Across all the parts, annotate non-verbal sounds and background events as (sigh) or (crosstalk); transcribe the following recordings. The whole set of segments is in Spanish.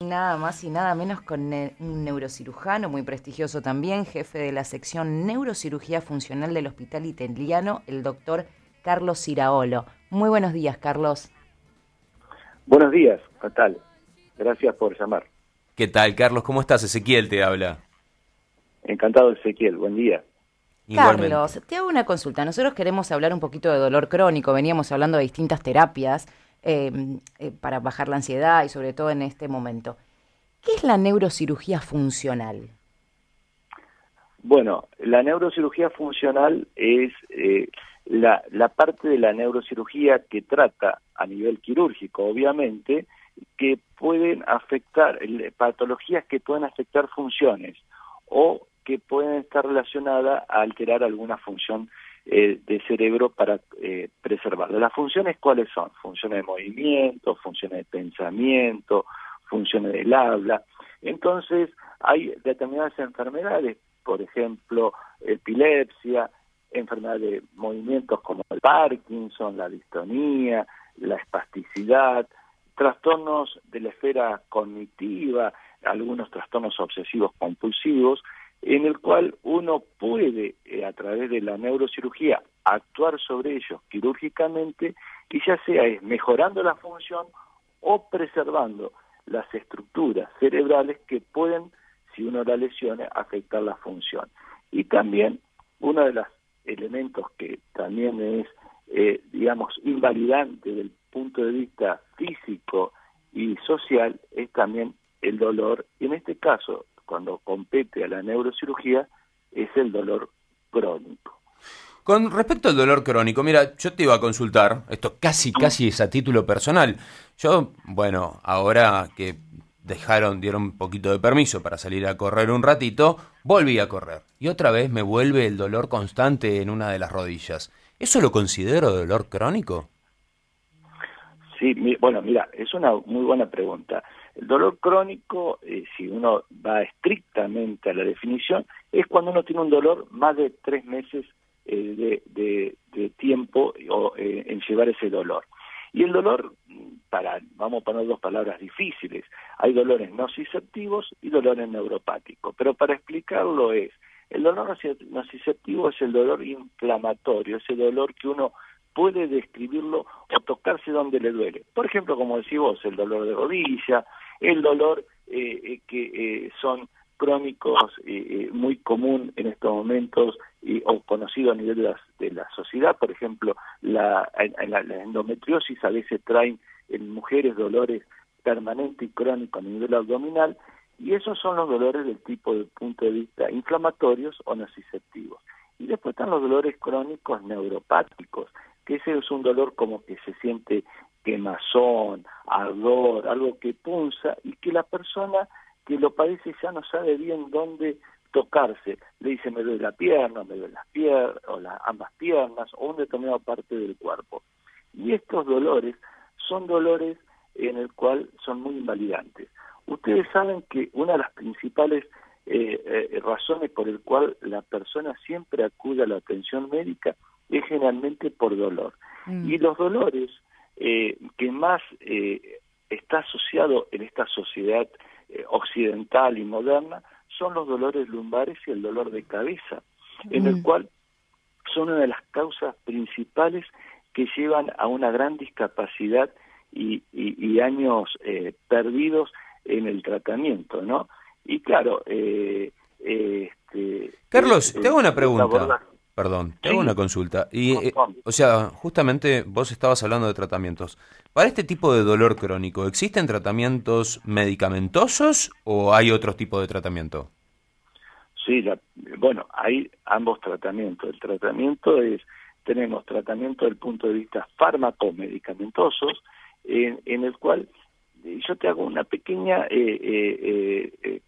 Nada más y nada menos con un neurocirujano muy prestigioso también, jefe de la sección Neurocirugía Funcional del Hospital Italiano, el doctor Carlos Ciraolo. Muy buenos días, Carlos. Buenos días, fatal. Gracias por llamar. ¿Qué tal, Carlos? ¿Cómo estás? Ezequiel te habla. Encantado, Ezequiel. Buen día. Carlos, te hago una consulta. Nosotros queremos hablar un poquito de dolor crónico. Veníamos hablando de distintas terapias eh, eh, para bajar la ansiedad y sobre todo en este momento. ¿Qué es la neurocirugía funcional? Bueno, la neurocirugía funcional es eh, la, la parte de la neurocirugía que trata a nivel quirúrgico, obviamente, que pueden afectar, patologías que pueden afectar funciones o que pueden estar relacionadas a alterar alguna función eh, de cerebro para eh, preservarlo. ¿Las funciones cuáles son? Funciones de movimiento, funciones de pensamiento, funciones del habla. Entonces, hay determinadas enfermedades, por ejemplo, epilepsia, enfermedades de movimientos como el Parkinson, la distonía, la espasticidad, trastornos de la esfera cognitiva, algunos trastornos obsesivos compulsivos, en el cual uno puede, eh, a través de la neurocirugía, actuar sobre ellos quirúrgicamente y ya sea es mejorando la función o preservando las estructuras cerebrales que pueden, si uno la lesione, afectar la función. Y también uno de los elementos que también es, eh, digamos, invalidante del punto de vista físico y social es también el dolor. Y en este caso, cuando compete a la neurocirugía, es el dolor crónico. Con respecto al dolor crónico, mira, yo te iba a consultar, esto casi, casi es a título personal. Yo, bueno, ahora que dejaron, dieron un poquito de permiso para salir a correr un ratito, volví a correr. Y otra vez me vuelve el dolor constante en una de las rodillas. ¿Eso lo considero dolor crónico? Sí, bueno, mira, es una muy buena pregunta. El dolor crónico, eh, si uno va estrictamente a la definición, es cuando uno tiene un dolor más de tres meses eh, de, tiempo eh, en llevar ese dolor. Y el dolor, para, vamos a poner dos palabras difíciles, hay dolores nociceptivos y dolores neuropáticos, pero para explicarlo es, el dolor nociceptivo es el dolor inflamatorio, ese dolor que uno puede describirlo o tocarse donde le duele. Por ejemplo, como decís vos, el dolor de rodilla, el dolor eh, eh, que eh, son crónicos muy común en estos momentos o conocido a nivel de la, sociedad, por ejemplo, la, la, endometriosis a veces traen en mujeres dolores permanentes y crónicos a nivel abdominal, y esos son los dolores del tipo de punto de vista inflamatorios o nociceptivos. Y después están los dolores crónicos neuropáticos, que ese es un dolor como que se siente quemazón, ardor, algo que punza y que la persona que lo padece ya no sabe bien dónde tocarse. Le dice me duele la pierna, me duele las piernas, o las ambas piernas, o una determinada parte del cuerpo. Y estos dolores son dolores en el cual son muy invalidantes. Ustedes saben que una de las principales eh, eh, razones por el cual la persona siempre acude a la atención médica es generalmente por dolor. Mm. Y los dolores eh, que más eh, está asociado en esta sociedad eh, occidental y moderna son los dolores lumbares y el dolor de cabeza, en el mm. cual son una de las causas principales que llevan a una gran discapacidad y, y, años perdidos en el tratamiento, ¿no? Y claro, este, Carlos, te hago una pregunta. Perdón, te hago una consulta. Y, eh, o sea, justamente vos estabas hablando de tratamientos. Para este tipo de dolor crónico, ¿existen tratamientos medicamentosos o hay otro tipo de tratamiento? Sí, bueno, hay ambos tratamientos. El tratamiento es, tenemos tratamiento desde el punto de vista fármaco-medicamentosos, en, en el cual yo te hago una pequeña eh, eh, eh,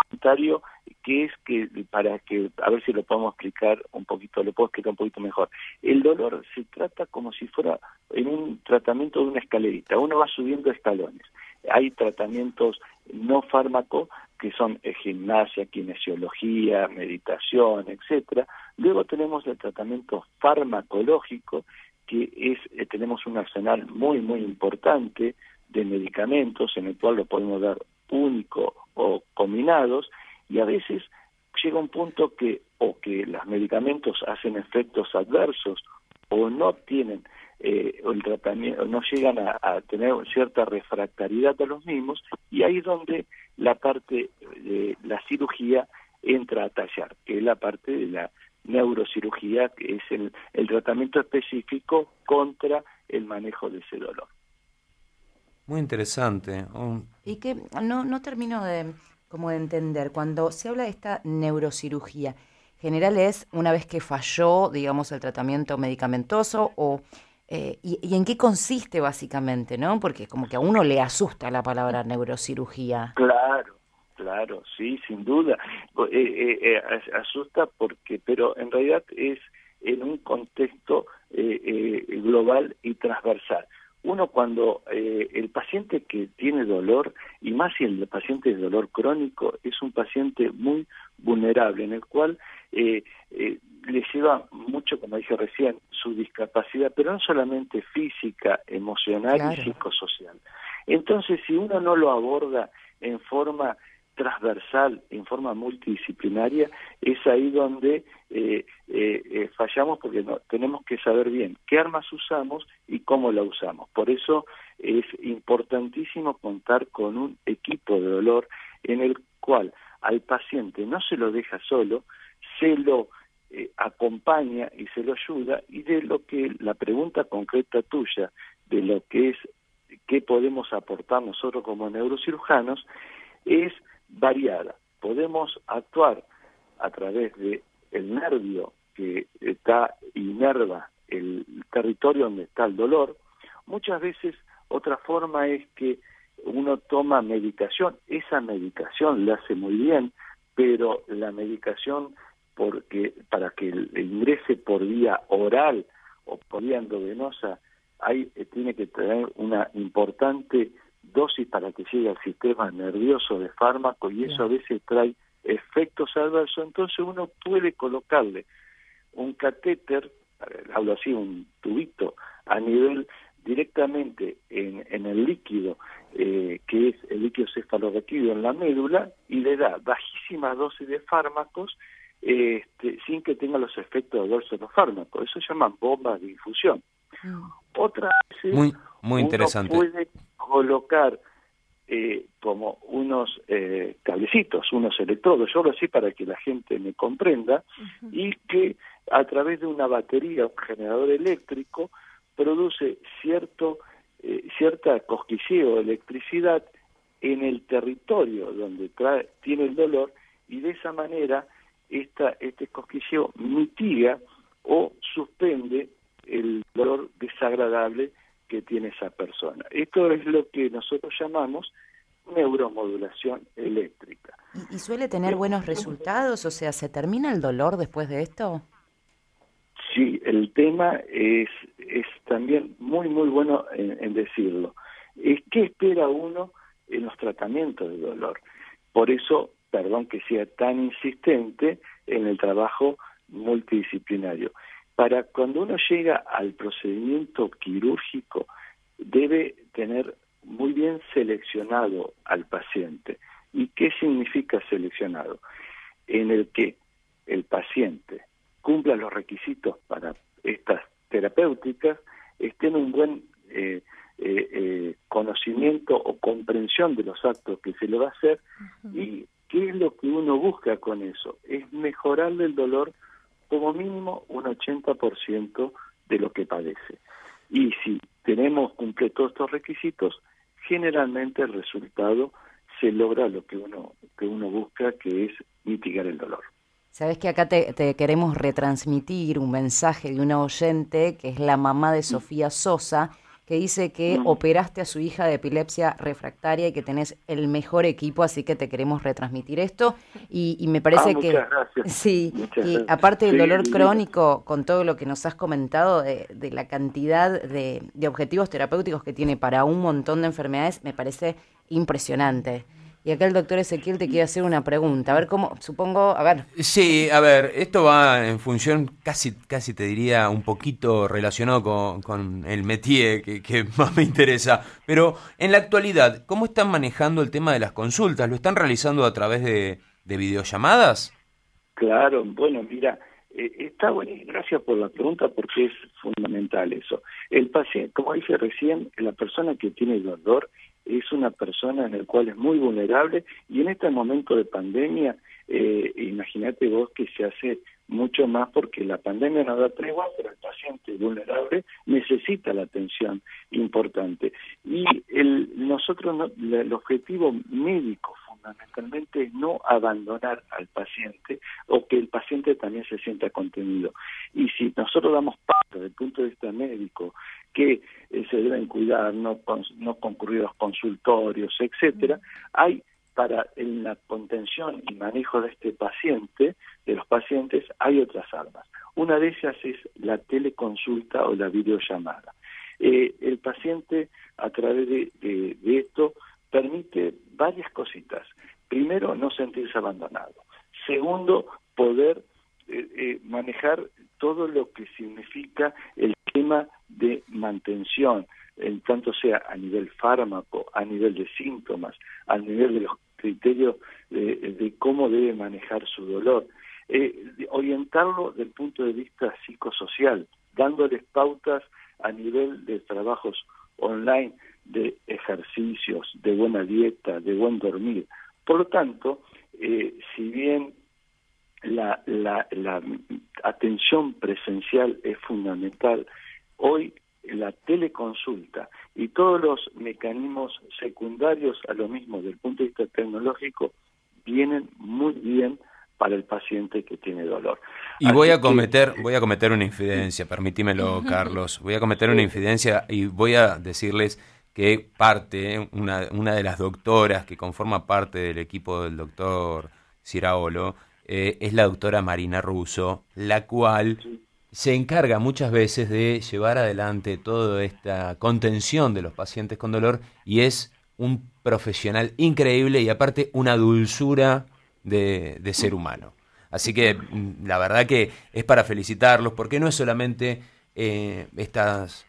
comentario que es que para que a ver si lo podemos explicar un poquito, lo puedo explicar un poquito mejor. El dolor se trata como si fuera en un tratamiento de una escalerita, uno va subiendo escalones. Hay tratamientos no fármaco que son gimnasia, kinesiología, meditación, etcétera. Luego tenemos el tratamiento farmacológico que es tenemos un arsenal muy muy importante de medicamentos en el cual lo podemos dar único o combinados y a veces llega un punto que o que los medicamentos hacen efectos adversos o no tienen eh, el tratamiento, no llegan a, tener cierta refractariedad a los mismos y ahí es donde la parte de la cirugía entra a tallar, que es la parte de la neurocirugía, que es el, el tratamiento específico contra el manejo de ese dolor. Muy interesante. Y que no, no termino de, como de entender, cuando se habla de esta neurocirugía, general es una vez que falló, digamos, el tratamiento medicamentoso o... Eh, y, en qué consiste básicamente, ¿no? Porque como que a uno le asusta la palabra neurocirugía. Claro, claro, sí, sin duda. Eh, eh, asusta porque, pero en realidad es en un contexto global y transversal uno cuando eh, el paciente que tiene dolor, y más si el paciente de dolor crónico, es un paciente muy vulnerable, en el cual eh, eh, le lleva mucho, como dije recién, su discapacidad, pero no solamente física, emocional y psicosocial. Entonces, si uno no lo aborda en forma transversal, en forma multidisciplinaria, es ahí donde eh, eh, eh, fallamos porque no, tenemos que saber bien qué armas usamos y cómo la usamos. Por eso es importantísimo contar con un equipo de dolor en el cual al paciente no se lo deja solo, se lo acompaña y se lo ayuda y de lo que la pregunta concreta tuya, de lo que es qué podemos aportar nosotros como neurocirujanos, es variada. Podemos actuar a través de el nervio que está inerva el territorio donde está el dolor. Muchas veces otra forma es que uno toma medicación, esa medicación le hace muy bien, pero la medicación porque para que ingrese por vía oral o por vía endovenosa hay, eh, tiene que tener una importante dosis para que llegue al sistema nervioso de fármaco y eso a veces trae efectos adversos, entonces uno puede colocarle un catéter, hablo así, un tubito a nivel directamente en, en el líquido, eh, que es el líquido cefalorraquídeo en la médula, y le da bajísima dosis de fármacos este, sin que tenga los efectos adversos de los fármacos. Eso se llaman bombas de infusión. Mm. Otra muy, muy interesante. puede colocar eh, como unos eh, cablecitos, unos electrodos, yo lo así para que la gente me comprenda, y que a través de una batería, un generador eléctrico, produce cierto eh, cierta cosquilleo de electricidad en el territorio donde trae, tiene el dolor y de esa manera esta, este cosquilleo mitiga o suspende el dolor desagradable que tiene esa persona. Esto es lo que nosotros llamamos neuromodulación eléctrica. ¿Y, suele tener buenos resultados? O sea, ¿se termina el dolor después de esto? Sí, el tema es, es también muy, muy bueno en, decirlo. Es qué espera uno en los tratamientos de dolor. Por eso, perdón que sea tan insistente en el trabajo multidisciplinario para cuando uno llega al procedimiento quirúrgico, debe tener muy bien seleccionado al paciente. ¿Y qué significa seleccionado? En el que el paciente cumpla los requisitos para estas terapéuticas, esté en un buen eh, eh, eh, conocimiento o comprensión de los actos que se le va a hacer y qué es lo que uno busca con eso, es mejorarle el dolor como mínimo un 80% de lo que padece. Y si tenemos cumple todos estos requisitos, generalmente el resultado se logra lo que uno que uno busca, que es mitigar el dolor. Sabes que acá te, te, queremos retransmitir un mensaje de una oyente que es la mamá de Sofía Sosa, que dice que mm. operaste a su hija de epilepsia refractaria y que tenés el mejor equipo, así que te queremos retransmitir esto. Y, me parece ah, que (laughs) sí, y aparte del dolor crónico, con todo lo que nos has comentado de, la cantidad de, objetivos terapéuticos que tiene para un montón de enfermedades, me parece impresionante. Y acá el doctor Ezequiel te quiere hacer una pregunta. A ver cómo, supongo, a ver. Sí, a ver, esto va en función, casi, casi te diría, un poquito relacionado con, el métier que, que, (laughs) más me interesa. Pero en la actualidad, ¿cómo están manejando el tema de las consultas? ¿Lo están realizando a través de, de videollamadas? Claro, bueno, mira, eh, está bueno, gracias por la pregunta porque es fundamental eso. El paciente, como dije recién, la persona que tiene dolor es una persona en la cual es muy vulnerable y en este momento de pandemia, eh, imagínate vos que se hace mucho más porque la pandemia no da tregua, pero el paciente vulnerable necesita la atención importante. Y el, nosotros, el objetivo médico fundamentalmente es no abandonar al paciente o que el paciente también se sienta contenido. Y si nosotros damos parte desde el punto de vista médico que eh, se deben cuidar, no, no concurrir los consultorios, etcétera, hay para en la contención y manejo de este paciente, de los pacientes, hay otras armas. Una de ellas es la teleconsulta o la videollamada. Eh, el paciente, a través de, de, esto, permite varias cositas. Primero, no sentirse abandonado. Segundo, poder eh, eh, manejar todo lo que significa el tema de mantención, en tanto sea a nivel fármaco, a nivel de síntomas, a nivel de los criterios de, cómo debe manejar su dolor. Eh, orientarlo desde el punto de vista psicosocial, dándoles pautas a nivel de trabajos online, de ejercicios, de buena dieta, de buen dormir. Por lo tanto, eh, si bien la atención presencial es fundamental, hoy la teleconsulta y todos los mecanismos secundarios a lo mismo desde el punto de vista tecnológico vienen muy bien para el paciente que tiene dolor. Y voy a cometer, voy a cometer una infidencia, permítimelo, Carlos. Voy a cometer una infidencia y voy a decirles que parte, una, una de las doctoras que conforma parte del equipo del doctor Ciraolo, eh, es la doctora Marina Russo, la cual se encarga muchas veces de llevar adelante toda esta contención de los pacientes con dolor y es un profesional increíble y aparte una dulzura de, ser humano. Así que mm, la verdad que es para felicitarlos porque no es solamente eh, estas,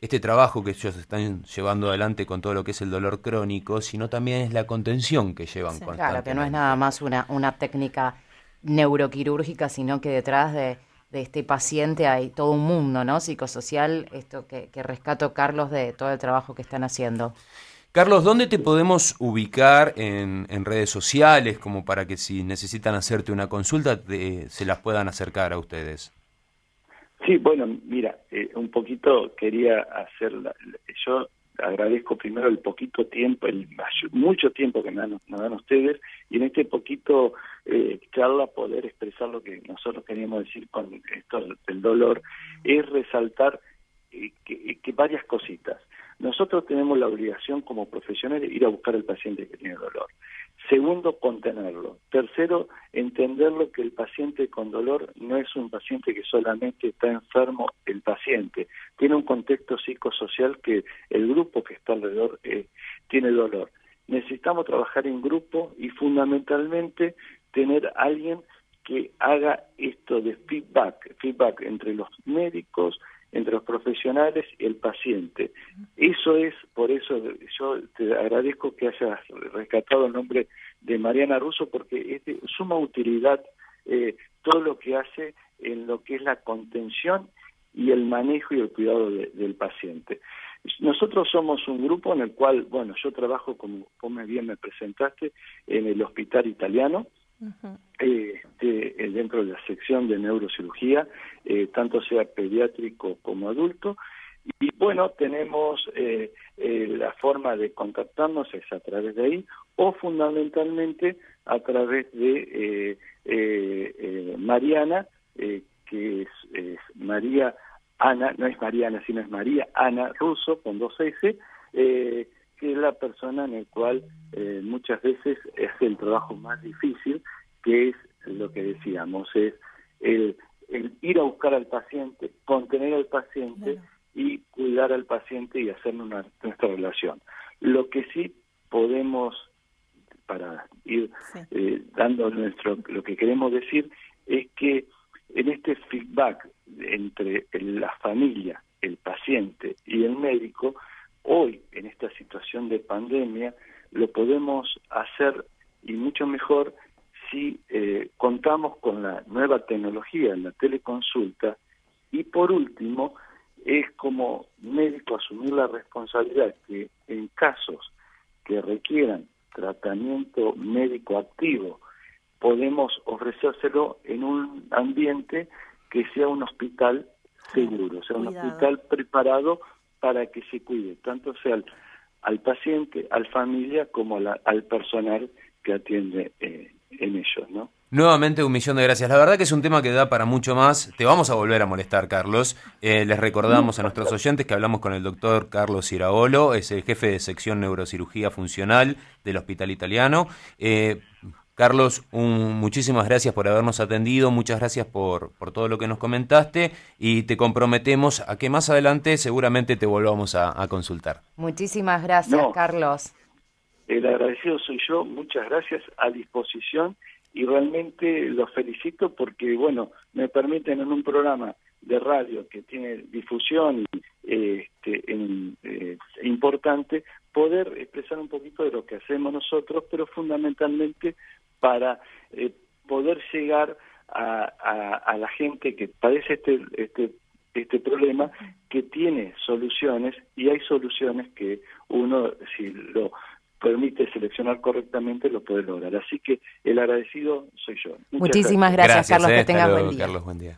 este trabajo que ellos están llevando adelante con todo lo que es el dolor crónico, sino también es la contención que llevan sí, Claro, que no es nada más una, una técnica neuroquirúrgica, sino que detrás de de este paciente hay todo un mundo, ¿no? Psicosocial, esto que, rescato, Carlos, de todo el trabajo que están haciendo. Carlos, ¿dónde te podemos ubicar en, redes sociales como para que si necesitan hacerte una consulta se las puedan acercar a ustedes? Sí, bueno, mira, eh, un poquito quería hacer, yo agradezco primero el poquito tiempo, el mucho tiempo que me dan, ustedes y en este poquito eh, charla poder expresar lo que nosotros queríamos decir con esto del dolor es resaltar eh, que varias cositas. Nosotros tenemos la obligación como profesionales de ir a buscar al paciente que tiene dolor. Segundo, contenerlo. Tercero, entenderlo que el paciente con dolor no es un paciente que solamente está enfermo el paciente, tiene un contexto psicosocial que el grupo que está alrededor eh, tiene dolor. Necesitamos trabajar en grupo y fundamentalmente tener alguien que haga esto de feedback, feedback entre los médicos, entre los profesionales y el paciente. Eso es, por eso yo te agradezco que hayas rescatado el nombre de Mariana Russo, porque es de suma utilidad eh, todo lo que hace en lo que es la contención y el manejo y el cuidado del paciente. Nosotros somos un grupo en el cual, bueno, yo trabajo, como, como bien me presentaste, en el hospital italiano, eh, eh, dentro de la sección de neurocirugía, eh, tanto sea pediátrico como adulto. Y bueno, tenemos la forma de contactarnos es a través de ahí o fundamentalmente a través de Mariana, que es, María Ana, no es Mariana, sino es María Ana Russo con dos S, que es la persona en la cual muchas veces es el trabajo más difícil, que es lo que decíamos, es el, ir a buscar al paciente, contener al paciente y cuidar al paciente y hacer una, nuestra relación. Lo que sí podemos para ir eh, dando nuestro lo que queremos decir es que en este feedback entre la familia, el paciente y el médico, hoy en esta situación de pandemia lo podemos hacer y mucho mejor si eh, contamos con la nueva tecnología, la teleconsulta, y por último, es como médico asumir la responsabilidad que en casos que requieran tratamiento médico activo, podemos ofrecérselo en un ambiente que sea un hospital seguro, sea un hospital preparado para que se cuide, tanto sea al, paciente, al familia, como al personal que atiende eh, en ellos, ¿no? Nuevamente un millón de gracias. La verdad que es un tema que da para mucho más. Te vamos a volver a molestar, Carlos. Eh, les recordamos a nuestros oyentes que hablamos con el doctor Carlos Iraolo, es el jefe de sección neurocirugía funcional del Hospital Italiano. Eh, Carlos, muchísimas gracias por habernos atendido, muchas gracias por, por todo lo que nos comentaste y te comprometemos a que más adelante seguramente te volvamos a, consultar. Muchísimas gracias, Carlos. El agradecido soy yo, muchas gracias, a disposición y realmente los felicito porque, bueno, me permiten en un programa de radio que tiene difusión este, eh, importante poder expresar un poquito de lo que hacemos nosotros, pero fundamentalmente para eh, poder llegar a, a, la gente que padece este, este, este problema, que tiene soluciones y hay soluciones que uno, si lo permite seleccionar correctamente, lo puede lograr. Así que el agradecido soy yo. Muchísimas gracias, Carlos. que eh, tengas buen día. Carlos, buen día.